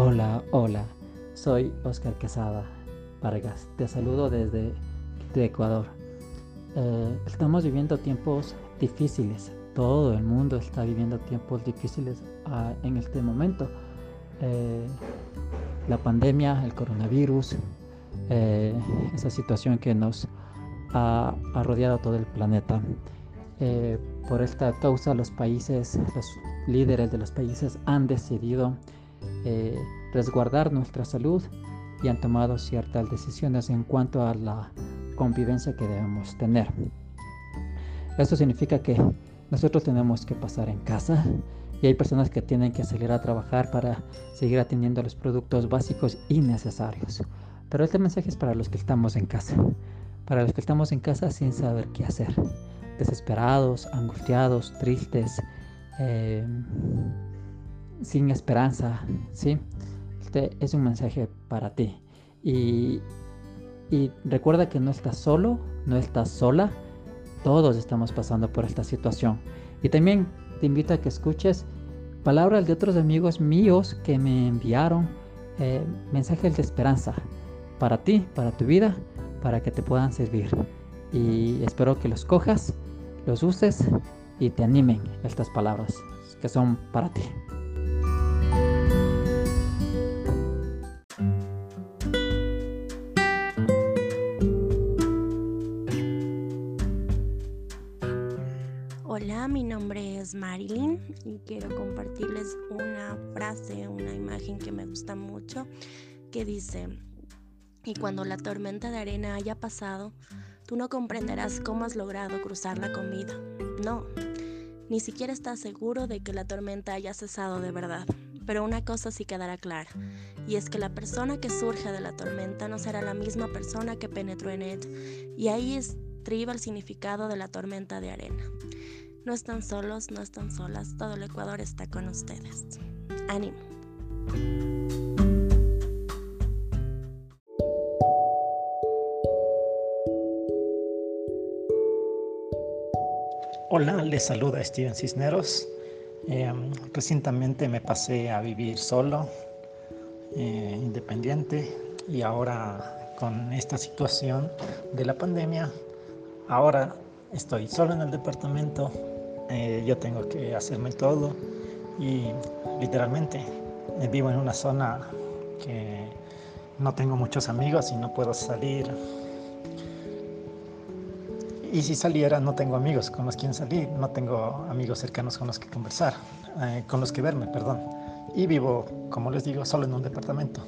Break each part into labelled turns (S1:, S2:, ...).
S1: Hola, hola, soy Oscar Quesada Vargas. Te saludo desde Ecuador. Eh, estamos viviendo tiempos difíciles. Todo el mundo está viviendo tiempos difíciles ah, en este momento. Eh, la pandemia, el coronavirus, eh, esa situación que nos ha, ha rodeado todo el planeta. por esta causa los países, los líderes de los países han decidido eh, resguardar nuestra salud y han tomado ciertas decisiones en cuanto a la convivencia que debemos tener. Esto significa que nosotros tenemos que pasar en casa y hay personas que tienen que salir a trabajar para seguir atendiendo los productos básicos y necesarios. Pero este mensaje es para los que estamos en casa, para los que estamos en casa sin saber qué hacer, desesperados, angustiados, tristes, eh, sin esperanza, ¿sí? Este es un mensaje para ti. Y, y recuerda que no estás solo, no estás sola. Todos estamos pasando por esta situación. Y también te invito a que escuches palabras de otros amigos míos que me enviaron eh, mensajes de esperanza para ti, para tu vida, para que te puedan servir. Y espero que los cojas, los uses y te animen estas palabras que son para ti.
S2: Mi nombre es Marilyn y quiero compartirles una frase, una imagen que me gusta mucho que dice, y cuando la tormenta de arena haya pasado, tú no comprenderás cómo has logrado cruzarla con vida. No, ni siquiera estás seguro de que la tormenta haya cesado de verdad. Pero una cosa sí quedará clara, y es que la persona que surge de la tormenta no será la misma persona que penetró en ella, y ahí estriba el significado de la tormenta de arena. No están solos, no están solas, todo el Ecuador está con ustedes. Ánimo.
S3: Hola, les saluda Steven Cisneros. Eh, recientemente me pasé a vivir solo, eh, independiente, y ahora con esta situación de la pandemia, ahora estoy solo en el departamento, eh, yo tengo que hacerme todo y literalmente eh, vivo en una zona que no tengo muchos amigos y no puedo salir. Y si saliera no tengo amigos con los que salir, no tengo amigos cercanos con los que conversar, eh, con los que verme, perdón. Y vivo, como les digo, solo en un departamento.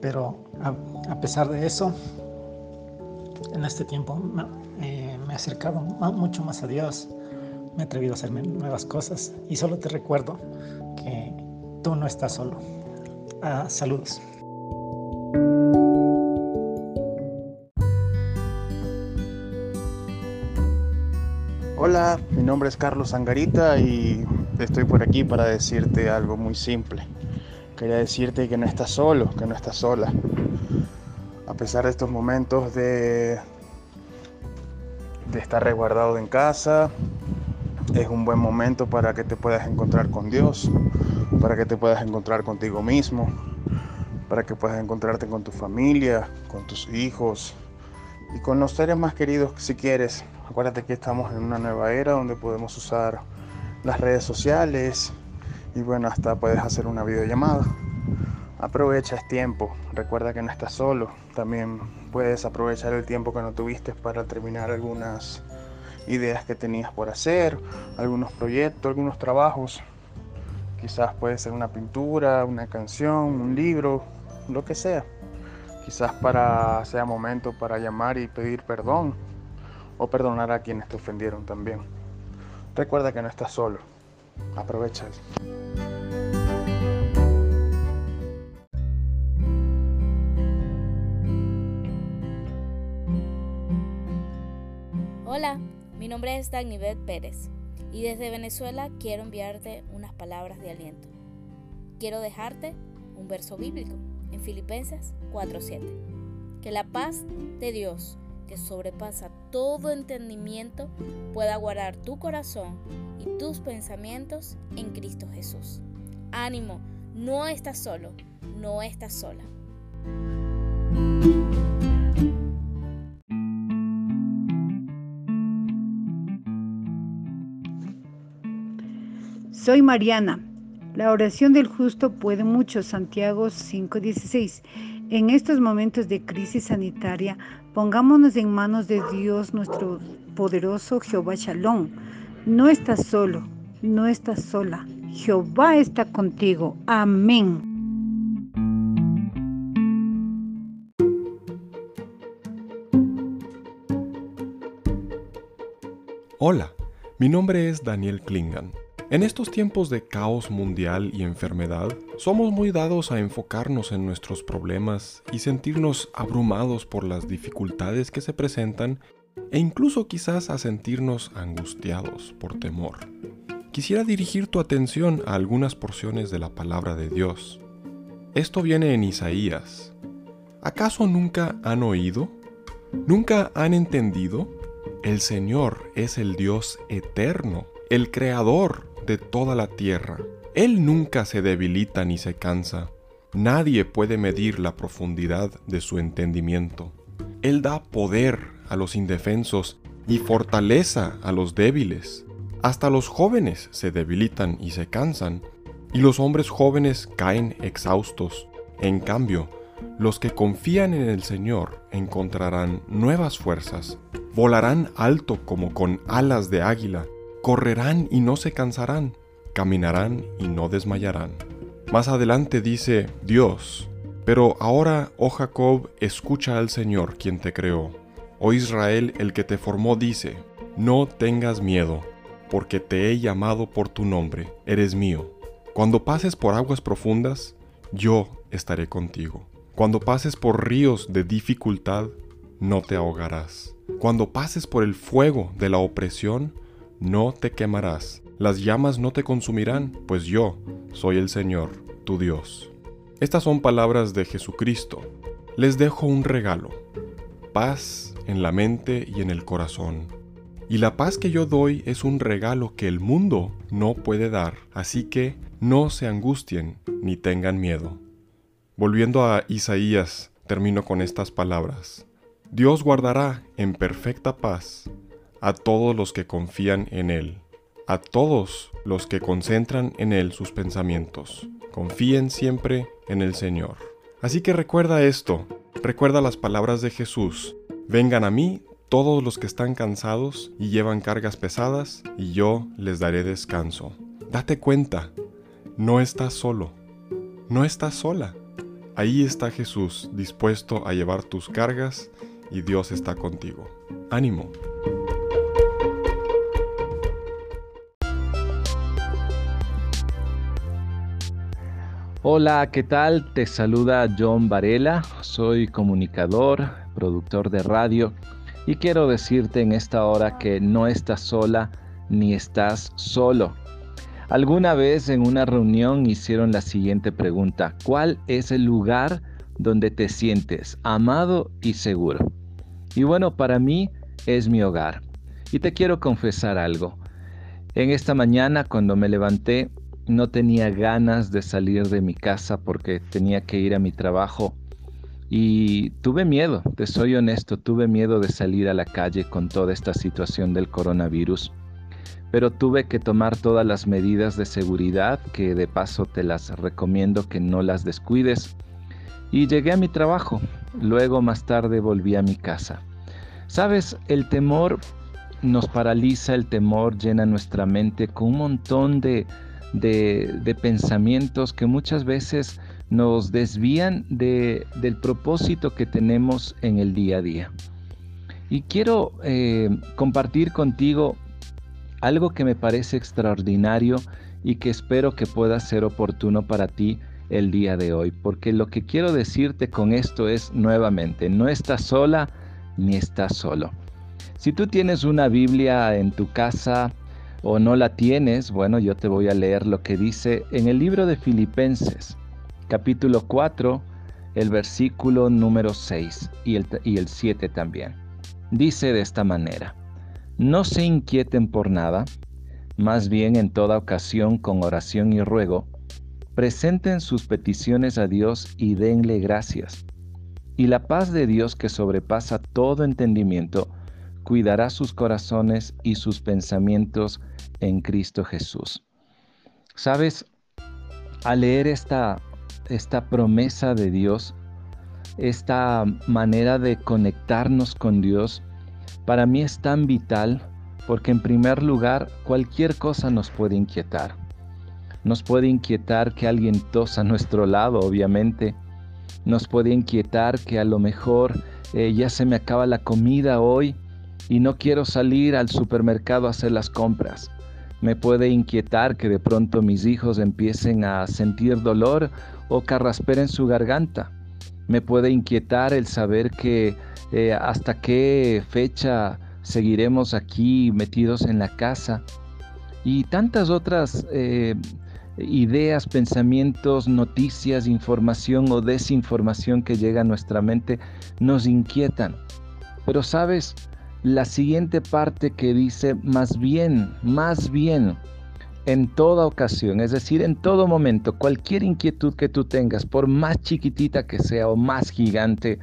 S3: Pero a, pesar de eso, en este tiempo he acercado mucho más a Dios me he atrevido a hacerme nuevas cosas y solo te recuerdo que tú no estás solo. Ah, saludos.
S4: Hola, mi nombre es Carlos Angarita y estoy por aquí para decirte algo muy simple. Quería decirte que no estás solo, que no estás sola. A pesar de estos momentos de, de estar resguardado en casa, es un buen momento para que te puedas encontrar con Dios, para que te puedas encontrar contigo mismo, para que puedas encontrarte con tu familia, con tus hijos y con los seres más queridos si quieres. Acuérdate que estamos en una nueva era donde podemos usar las redes sociales y bueno, hasta puedes hacer una videollamada. Aprovecha el tiempo, recuerda que no estás solo, también puedes aprovechar el tiempo que no tuviste para terminar algunas ideas que tenías por hacer, algunos proyectos, algunos trabajos. Quizás puede ser una pintura, una canción, un libro, lo que sea. Quizás para sea momento para llamar y pedir perdón o perdonar a quienes te ofendieron también. Recuerda que no estás solo. Aprovecha.
S5: Hola, mi nombre es Dagnivet Pérez y desde Venezuela quiero enviarte unas palabras de aliento. Quiero dejarte un verso bíblico en Filipenses 4:7. Que la paz de Dios, que sobrepasa todo entendimiento, pueda guardar tu corazón y tus pensamientos en Cristo Jesús. Ánimo, No estás solo, no estás sola.
S6: Soy Mariana. La oración del justo puede mucho, Santiago 5:16. En estos momentos de crisis sanitaria, pongámonos en manos de Dios, nuestro poderoso Jehová Shalom. No estás solo, no estás sola. Jehová está contigo. Amén.
S7: Hola, mi nombre es Daniel Klingan. En estos tiempos de caos mundial y enfermedad, somos muy dados a enfocarnos en nuestros problemas y sentirnos abrumados por las dificultades que se presentan e incluso quizás a sentirnos angustiados por temor. Quisiera dirigir tu atención a algunas porciones de la palabra de Dios. Esto viene en Isaías. ¿Acaso nunca han oído? ¿Nunca han entendido? El Señor es el Dios eterno, el Creador de toda la tierra. Él nunca se debilita ni se cansa. Nadie puede medir la profundidad de su entendimiento. Él da poder a los indefensos y fortaleza a los débiles. Hasta los jóvenes se debilitan y se cansan, y los hombres jóvenes caen exhaustos. En cambio, los que confían en el Señor encontrarán nuevas fuerzas, volarán alto como con alas de águila, correrán y no se cansarán, caminarán y no desmayarán. Más adelante dice Dios, pero ahora, oh Jacob, escucha al Señor quien te creó. Oh Israel, el que te formó, dice, no tengas miedo, porque te he llamado por tu nombre, eres mío. Cuando pases por aguas profundas, yo estaré contigo. Cuando pases por ríos de dificultad, no te ahogarás. Cuando pases por el fuego de la opresión, no te quemarás, las llamas no te consumirán, pues yo soy el Señor, tu Dios. Estas son palabras de Jesucristo. Les dejo un regalo, paz en la mente y en el corazón. Y la paz que yo doy es un regalo que el mundo no puede dar, así que no se angustien ni tengan miedo. Volviendo a Isaías, termino con estas palabras. Dios guardará en perfecta paz a todos los que confían en Él, a todos los que concentran en Él sus pensamientos. Confíen siempre en el Señor. Así que recuerda esto, recuerda las palabras de Jesús. Vengan a mí todos los que están cansados y llevan cargas pesadas, y yo les daré descanso. Date cuenta, no estás solo, no estás sola. Ahí está Jesús dispuesto a llevar tus cargas y Dios está contigo. Ánimo.
S8: Hola, ¿qué tal? Te saluda John Varela, soy comunicador, productor de radio y quiero decirte en esta hora que no estás sola ni estás solo. Alguna vez en una reunión hicieron la siguiente pregunta, ¿cuál es el lugar donde te sientes amado y seguro? Y bueno, para mí es mi hogar. Y te quiero confesar algo. En esta mañana cuando me levanté no tenía ganas de salir de mi casa porque tenía que ir a mi trabajo. Y tuve miedo, te soy honesto, tuve miedo de salir a la calle con toda esta situación del coronavirus, pero tuve que tomar todas las medidas de seguridad que de paso te las recomiendo que no las descuides. Y llegué a mi trabajo, luego más tarde volví a mi casa. Sabes, el temor nos paraliza, el temor llena nuestra mente con un montón de de, pensamientos que muchas veces nos desvían del propósito que tenemos en el día a día. Y quiero eh, compartir contigo algo que me parece extraordinario y que espero que pueda ser oportuno para ti el día de hoy, porque lo que quiero decirte con esto es nuevamente, no estás sola ni estás solo. Si tú tienes una Biblia en tu casa, o no la tienes, bueno, yo te voy a leer lo que dice en el libro de Filipenses, capítulo 4, el versículo número 6 y el, y el 7 también. Dice de esta manera, no se inquieten por nada, más bien en toda ocasión con oración y ruego, presenten sus peticiones a Dios y denle gracias. Y la paz de Dios que sobrepasa todo entendimiento, cuidará sus corazones y sus pensamientos en Cristo Jesús. Sabes, al leer esta, esta promesa de Dios, esta manera de conectarnos con Dios, para mí es tan vital porque en primer lugar cualquier cosa nos puede inquietar. Nos puede inquietar que alguien tosa a nuestro lado, obviamente. Nos puede inquietar que a lo mejor eh, ya se me acaba la comida hoy y no quiero salir al supermercado a hacer las compras. Me puede inquietar que de pronto mis hijos empiecen a sentir dolor o carrasperen su garganta. Me puede inquietar el saber que eh, hasta qué fecha seguiremos aquí metidos en la casa y tantas otras eh, ideas, pensamientos, noticias, información o desinformación que llega a nuestra mente nos inquietan. Pero sabes, la siguiente parte que dice, más bien, más bien, en toda ocasión, es decir, en todo momento, cualquier inquietud que tú tengas, por más chiquitita que sea o más gigante,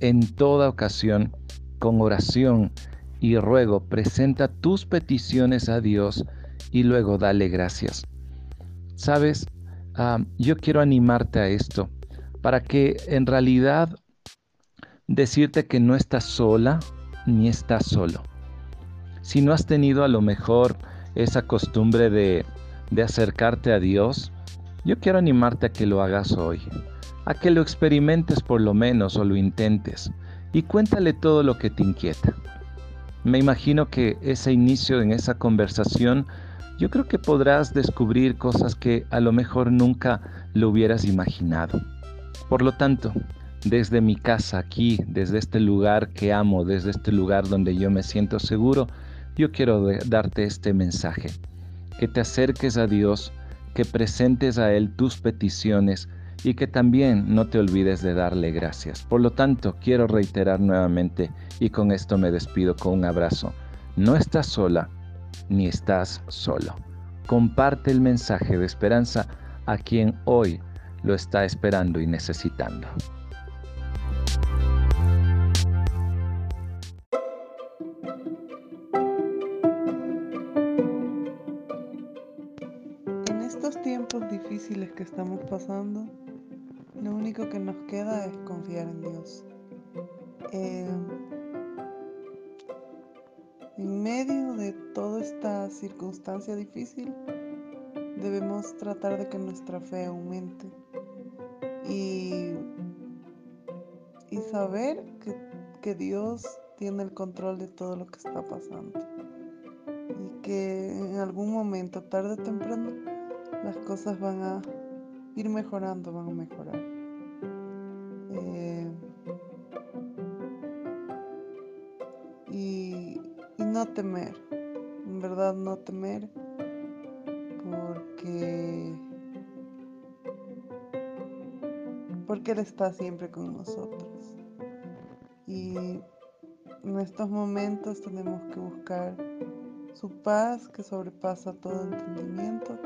S8: en toda ocasión, con oración y ruego, presenta tus peticiones a Dios y luego dale gracias. Sabes, ah, yo quiero animarte a esto, para que en realidad decirte que no estás sola, ni estás solo. Si no has tenido a lo mejor esa costumbre de, de acercarte a Dios, yo quiero animarte a que lo hagas hoy, a que lo experimentes por lo menos o lo intentes y cuéntale todo lo que te inquieta. Me imagino que ese inicio en esa conversación, yo creo que podrás descubrir cosas que a lo mejor nunca lo hubieras imaginado. Por lo tanto, desde mi casa aquí, desde este lugar que amo, desde este lugar donde yo me siento seguro, yo quiero darte este mensaje. Que te acerques a Dios, que presentes a Él tus peticiones y que también no te olvides de darle gracias. Por lo tanto, quiero reiterar nuevamente y con esto me despido con un abrazo. No estás sola ni estás solo. Comparte el mensaje de esperanza a quien hoy lo está esperando y necesitando.
S9: Que estamos pasando, lo único que nos queda es confiar en Dios. Eh, en medio de toda esta circunstancia difícil, debemos tratar de que nuestra fe aumente y, y saber que, que Dios tiene el control de todo lo que está pasando y que en algún momento, tarde o temprano, las cosas van a ir mejorando, van a mejorar. Eh, y, y no temer, en verdad no temer, porque porque Él está siempre con nosotros. Y en estos momentos tenemos que buscar su paz que sobrepasa todo entendimiento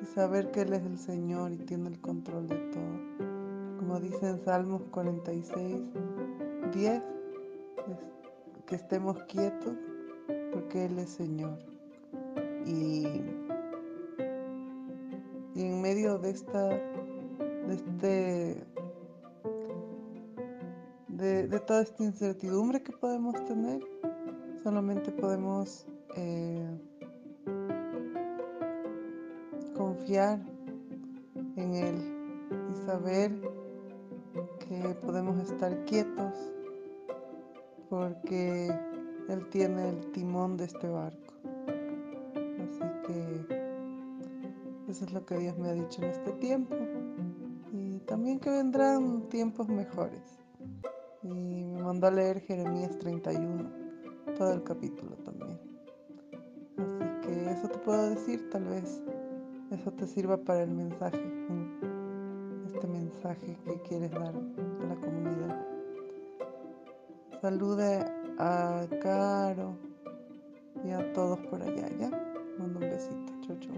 S9: y saber que Él es el Señor y tiene el control de todo. Como dice en Salmos 46, 10, que estemos quietos porque Él es Señor. Y, en medio de esta, de este, de, de, toda esta incertidumbre que podemos tener, solamente podemos eh, confiar en Él y saber que podemos estar quietos porque Él tiene el timón de este barco. Así que eso es lo que Dios me ha dicho en este tiempo y también que vendrán tiempos mejores. Y me mandó a leer Jeremías 31, todo el capítulo también. Así que eso te puedo decir, tal vez eso te sirva para el mensaje, este mensaje que quieres dar a la comunidad. Salude a Caro y a todos por allá, ¿ya? Mando un besito, chau, chau.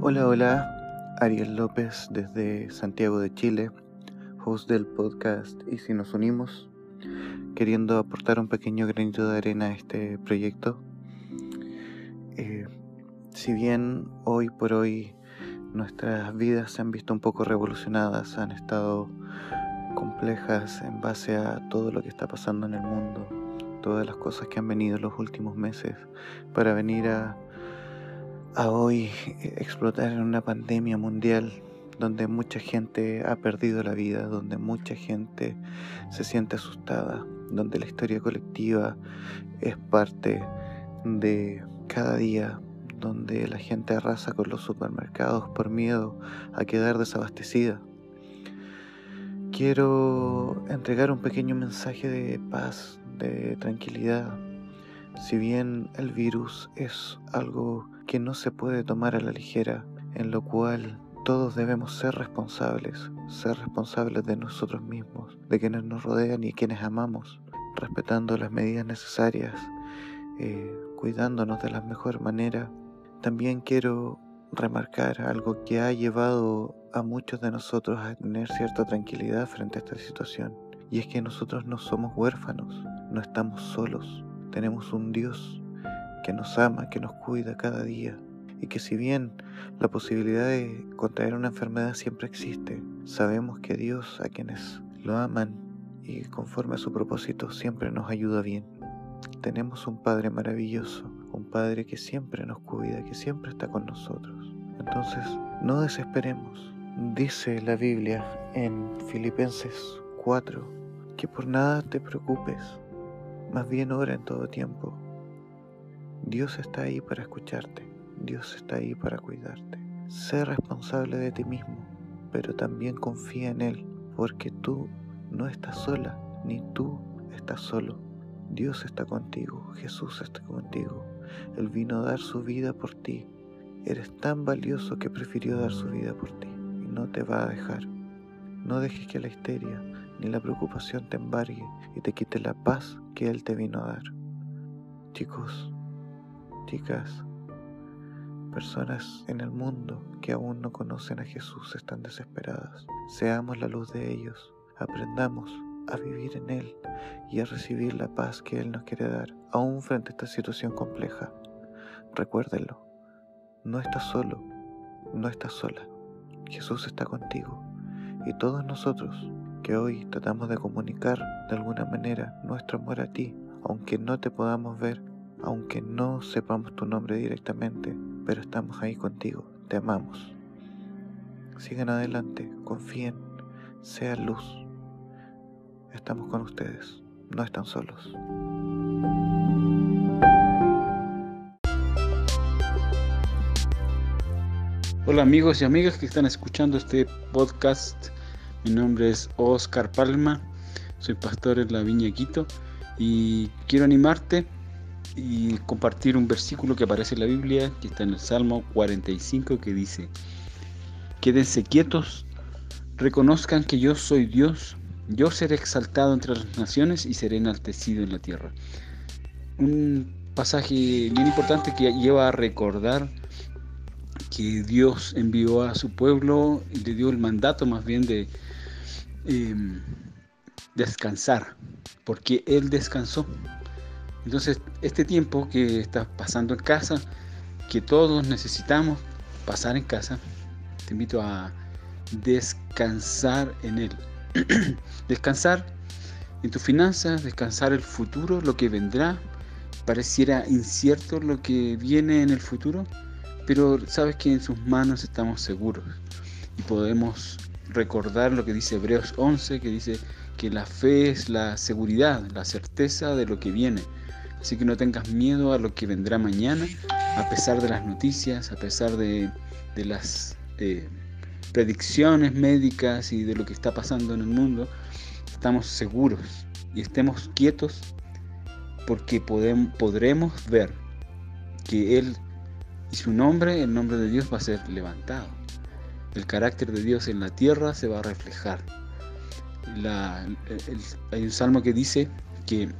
S10: Hola, hola, Ariel López desde Santiago de Chile del podcast Y si nos unimos, queriendo aportar un pequeño granito de arena a este proyecto. Eh, si bien hoy por hoy nuestras vidas se han visto un poco revolucionadas, han estado complejas en base a todo lo que está pasando en el mundo, todas las cosas que han venido en los últimos meses para venir a hoy explotar en una pandemia mundial donde mucha gente ha perdido la vida, donde mucha gente se siente asustada, donde la historia colectiva es parte de cada día, donde la gente arrasa con los supermercados por miedo a quedar desabastecida. Quiero entregar un pequeño mensaje de paz, de tranquilidad. Si bien el virus es algo que no se puede tomar a la ligera, en lo cual todos debemos ser responsables, ser responsables de nosotros mismos, de quienes nos rodean y quienes amamos, respetando las medidas necesarias, eh, cuidándonos de la mejor manera. También quiero remarcar algo que ha llevado a muchos de nosotros a tener cierta tranquilidad frente a esta situación, y es que nosotros no somos huérfanos, no estamos solos, tenemos un Dios que nos ama, que nos cuida cada día y que si bien la posibilidad de contraer una enfermedad siempre existe, sabemos que Dios a quienes lo aman y conforme a su propósito siempre nos ayuda bien. Tenemos un Padre maravilloso, un Padre que siempre nos cuida, que siempre está con nosotros. Entonces, no desesperemos. Dice la Biblia en Filipenses 4 que por nada te preocupes, más bien ora en todo tiempo Dios está ahí para escucharte, Dios está ahí para cuidarte. Sé responsable de ti mismo, pero también confía en Él, porque tú no estás sola, ni tú estás solo. Dios está contigo, Jesús está contigo. Él vino a dar su vida por ti. Eres tan valioso que prefirió dar su vida por ti y no te va a dejar. No dejes que la histeria ni la preocupación te embargue y te quite la paz que Él te vino a dar. Chicos, chicas, personas en el mundo que aún no conocen a Jesús están desesperadas. Seamos la luz de ellos, aprendamos a vivir en Él y a recibir la paz que Él nos quiere dar, aún frente a esta situación compleja. Recuérdenlo, no estás solo, no estás sola. Jesús está contigo y todos nosotros que hoy tratamos de comunicar de alguna manera nuestro amor a ti, aunque no te podamos ver, aunque no sepamos tu nombre directamente, pero estamos ahí contigo, te amamos. Sigan adelante, confíen, sean luz. Estamos con ustedes, no están solos.
S11: Hola amigos y amigas que están escuchando este podcast. Mi nombre es Oscar Palma, soy pastor en la Viña Quito y quiero animarte y compartir un versículo que aparece en la Biblia, que está en el Salmo 45, que dice, quédense quietos, reconozcan que yo soy Dios, yo seré exaltado entre las naciones y seré enaltecido en la tierra. Un pasaje bien importante que lleva a recordar que Dios envió a su pueblo y le dio el mandato más bien de em, descansar, porque Él descansó. Entonces, este tiempo que está pasando en casa, que todos necesitamos pasar en casa, te invito a descansar en él. descansar en tus finanzas, descansar el futuro, lo que vendrá. Pareciera incierto lo que viene en el futuro, pero sabes que en sus manos estamos seguros y podemos recordar lo que dice Hebreos 11, que dice que la fe es la seguridad, la certeza de lo que viene. Así que no tengas miedo a lo que vendrá mañana, a pesar de las noticias, a pesar de, las eh, predicciones médicas y de lo que está pasando en el mundo. Estamos seguros y estemos quietos porque podremos ver que Él y su nombre, el nombre de Dios va a ser levantado. El carácter de Dios en la tierra se va a reflejar. hay un salmo que dice que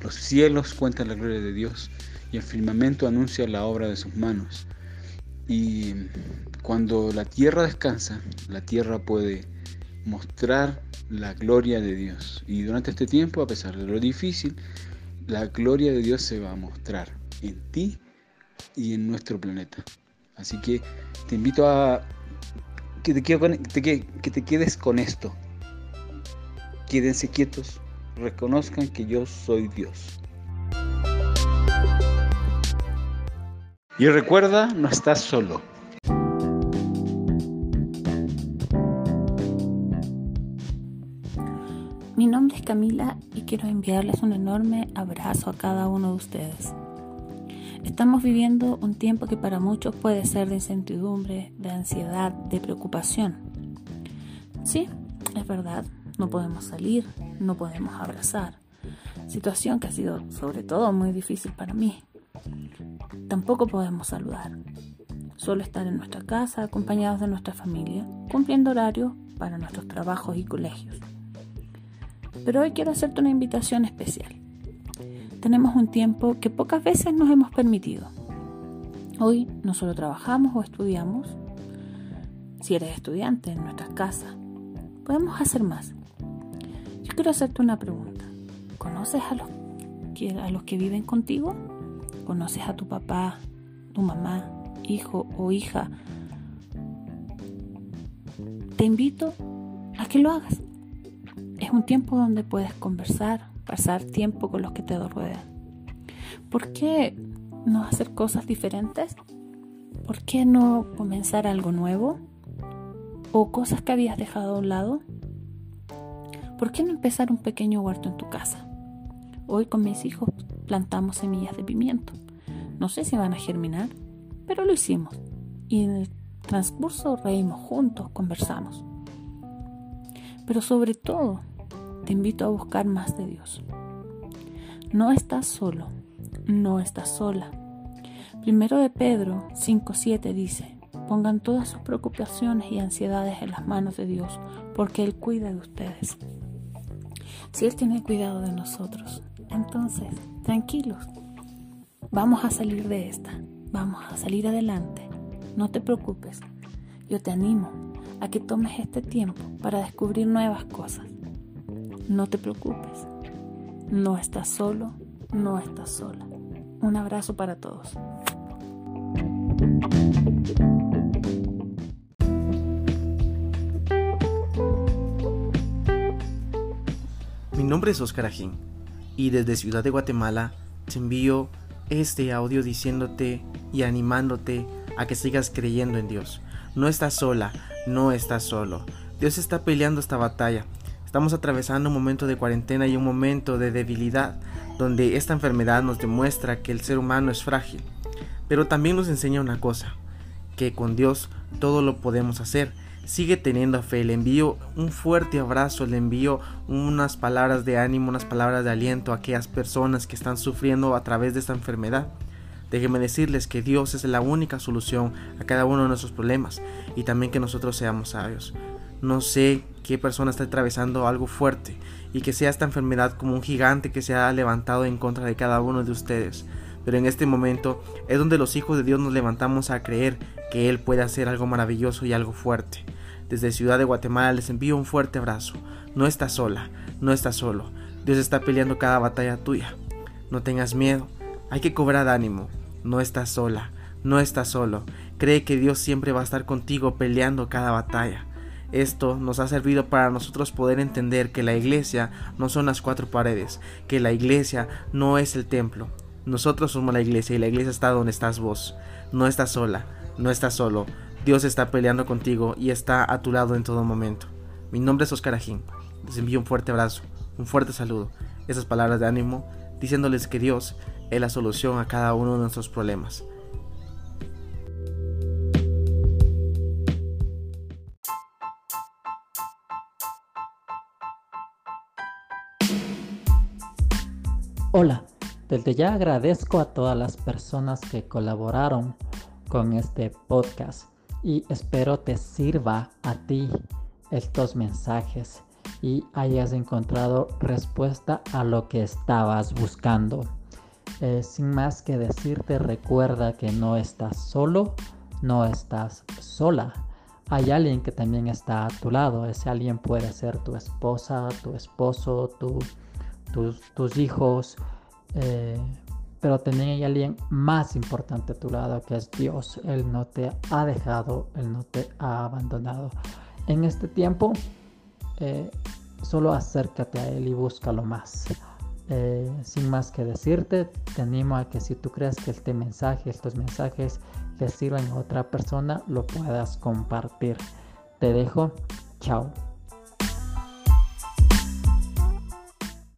S11: los cielos cuentan la gloria de Dios y el firmamento anuncia la obra de sus manos. Y cuando la tierra descansa, la tierra puede mostrar la gloria de Dios. Y durante este tiempo, a pesar de lo difícil, la gloria de Dios se va a mostrar en ti y en nuestro planeta. Así que te invito a que te, que te quedes con esto. Quédense quietos, reconozcan que yo soy Dios. Y recuerda, no estás solo.
S12: Mi nombre es Camila y quiero enviarles un enorme abrazo a cada uno de ustedes. Estamos viviendo un tiempo que para muchos puede ser de incertidumbre, de ansiedad, de preocupación. Sí, es verdad, no podemos salir, no podemos abrazar. Situación que ha sido sobre todo muy difícil para mí. Tampoco podemos saludar. Solo estar en nuestra casa acompañados de nuestra familia, cumpliendo horarios para nuestros trabajos y colegios. Pero hoy quiero hacerte una invitación especial. Tenemos un tiempo que pocas veces nos hemos permitido. Hoy no solo trabajamos o estudiamos, si eres estudiante en nuestras casas, podemos hacer más. Quiero hacerte una pregunta. ¿Conoces a los, a los que viven contigo? ¿Conoces a tu papá, tu mamá, hijo o hija? Te invito a que lo hagas. Es un tiempo donde puedes conversar, pasar tiempo con los que te rodean. ¿Por qué no hacer cosas diferentes? ¿Por qué no comenzar algo nuevo? ¿O cosas que habías dejado a un lado? ¿Por qué no empezar un pequeño huerto en tu casa? Hoy con mis hijos plantamos semillas de pimiento. No sé si van a germinar, pero lo hicimos. Y en el transcurso reímos juntos, conversamos. Pero sobre todo, te invito a buscar más de Dios. No estás solo, no estás sola. Primero de Pedro 5.7 dice, pongan todas sus preocupaciones y ansiedades en las manos de Dios, porque Él cuida de ustedes. Si Él tiene cuidado de nosotros, entonces, tranquilos, vamos a salir de esta, vamos a salir adelante. No te preocupes, yo te animo a que tomes este tiempo para descubrir nuevas cosas. No te preocupes, no estás solo, no estás sola. Un abrazo para todos.
S13: Nombre es Oscar Ajín y desde Ciudad de Guatemala te envío este audio diciéndote y animándote a que sigas creyendo en Dios. No estás sola, no estás solo. Dios está peleando esta batalla Estamos atravesando un momento de cuarentena y un momento de debilidad, donde esta enfermedad nos demuestra que el ser humano es frágil. Pero también nos enseña una cosa, que con Dios todo lo podemos hacer. Sigue teniendo fe, le envío un fuerte abrazo, le envío unas palabras de ánimo, unas palabras de aliento a aquellas personas que están sufriendo a través de esta enfermedad. Déjenme decirles que Dios es la única solución a cada uno de nuestros problemas y también que nosotros seamos sabios. No sé qué persona está atravesando algo fuerte y que sea esta enfermedad como un gigante que se ha levantado en contra de cada uno de ustedes. Pero en este momento es donde los hijos de Dios nos levantamos a creer que Él puede hacer algo maravilloso y algo fuerte. Desde Ciudad de Guatemala les envío un fuerte abrazo. No estás sola, no estás solo. Dios está peleando cada batalla tuya. No tengas miedo, hay que cobrar ánimo. No estás sola, no estás solo. Cree que Dios siempre va a estar contigo peleando cada batalla. Esto nos ha servido para nosotros poder entender que la iglesia no son las cuatro paredes, que la iglesia no es el templo. Nosotros somos la iglesia y la iglesia está donde estás vos. No estás sola, no estás solo. Dios está peleando contigo y está a tu lado en todo momento. Mi nombre es Oscar Ajín. Les envío un fuerte abrazo, un fuerte saludo, esas palabras de ánimo, diciéndoles que Dios es la solución a cada uno de nuestros problemas.
S1: Hola, desde ya agradezco a todas las personas que colaboraron con este podcast y espero te sirva a ti estos mensajes y hayas encontrado respuesta a lo que estabas buscando. Eh, sin más que decirte, recuerda que no estás solo, no estás sola. Hay alguien que también está a tu lado. Ese alguien puede ser tu esposa, tu esposo, tus, hijos. Eh, pero también hay alguien más importante a tu lado que es Dios. Él no te ha dejado, Él no te ha abandonado. En este tiempo, eh, solo acércate a Él y búscalo más. Eh, sin más que decirte, te animo a que si tú crees que este mensaje, estos mensajes le sirven a otra persona, lo puedas compartir. Te dejo, chao.